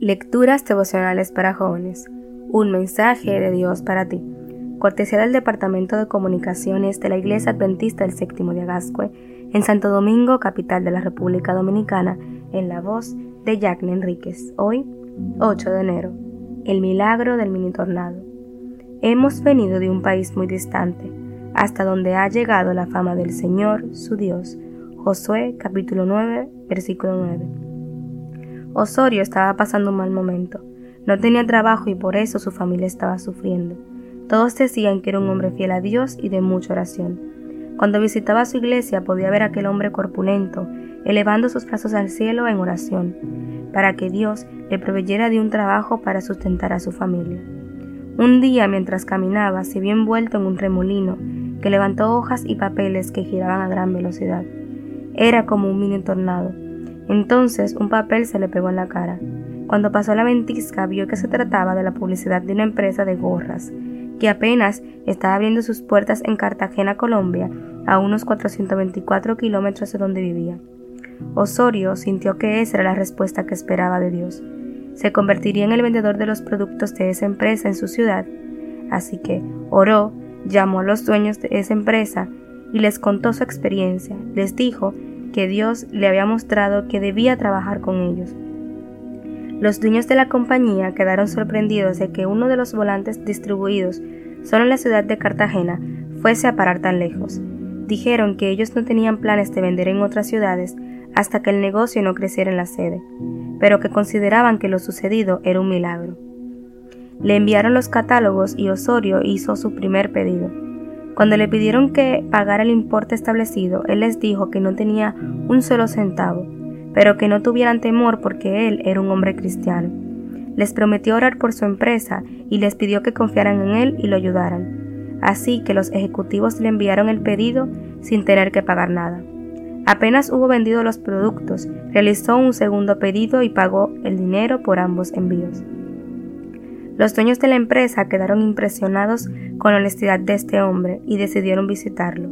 Lecturas devocionales para jóvenes. Un mensaje de Dios para ti. Cortesía del Departamento de Comunicaciones de la Iglesia Adventista del Séptimo de Agascue, en Santo Domingo, capital de la República Dominicana, en la voz de Jacqueline Enríquez. Hoy, 8 de enero. El milagro del mini tornado. Hemos venido de un país muy distante, hasta donde ha llegado la fama del Señor, su Dios. Josué capítulo 9, versículo 9. Osorio estaba pasando un mal momento. No tenía trabajo y por eso su familia estaba sufriendo. Todos decían que era un hombre fiel a Dios y de mucha oración. Cuando visitaba su iglesia podía ver a aquel hombre corpulento, elevando sus brazos al cielo en oración, para que Dios le proveyera de un trabajo para sustentar a su familia. Un día, mientras caminaba, se vio envuelto en un remolino que levantó hojas y papeles que giraban a gran velocidad. Era como un mini tornado entonces un papel se le pegó en la cara. Cuando pasó la ventisca vio que se trataba de la publicidad de una empresa de gorras, que apenas estaba abriendo sus puertas en Cartagena, Colombia, a unos 424 kilómetros de donde vivía. Osorio sintió que esa era la respuesta que esperaba de Dios. Se convertiría en el vendedor de los productos de esa empresa en su ciudad. Así que oró, llamó a los dueños de esa empresa y les contó su experiencia. Les dijo que Dios le había mostrado que debía trabajar con ellos. Los dueños de la compañía quedaron sorprendidos de que uno de los volantes distribuidos solo en la ciudad de Cartagena fuese a parar tan lejos. Dijeron que ellos no tenían planes de vender en otras ciudades hasta que el negocio no creciera en la sede, pero que consideraban que lo sucedido era un milagro. Le enviaron los catálogos y Osorio hizo su primer pedido. Cuando le pidieron que pagara el importe establecido, él les dijo que no tenía un solo centavo, pero que no tuvieran temor porque él era un hombre cristiano. Les prometió orar por su empresa y les pidió que confiaran en él y lo ayudaran. Así que los ejecutivos le enviaron el pedido sin tener que pagar nada. Apenas hubo vendido los productos, realizó un segundo pedido y pagó el dinero por ambos envíos. Los dueños de la empresa quedaron impresionados con la honestidad de este hombre y decidieron visitarlo.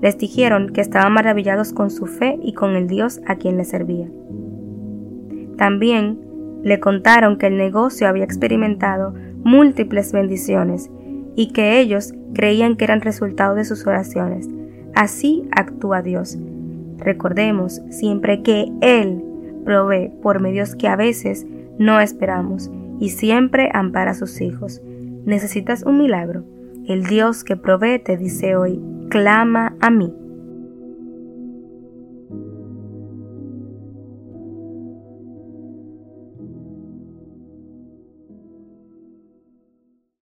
Les dijeron que estaban maravillados con su fe y con el Dios a quien le servía. También le contaron que el negocio había experimentado múltiples bendiciones y que ellos creían que eran resultado de sus oraciones. Así actúa Dios. Recordemos siempre que Él provee por medios que a veces no esperamos y siempre ampara a sus hijos. ¿Necesitas un milagro? El Dios que provee te dice hoy, clama a mí.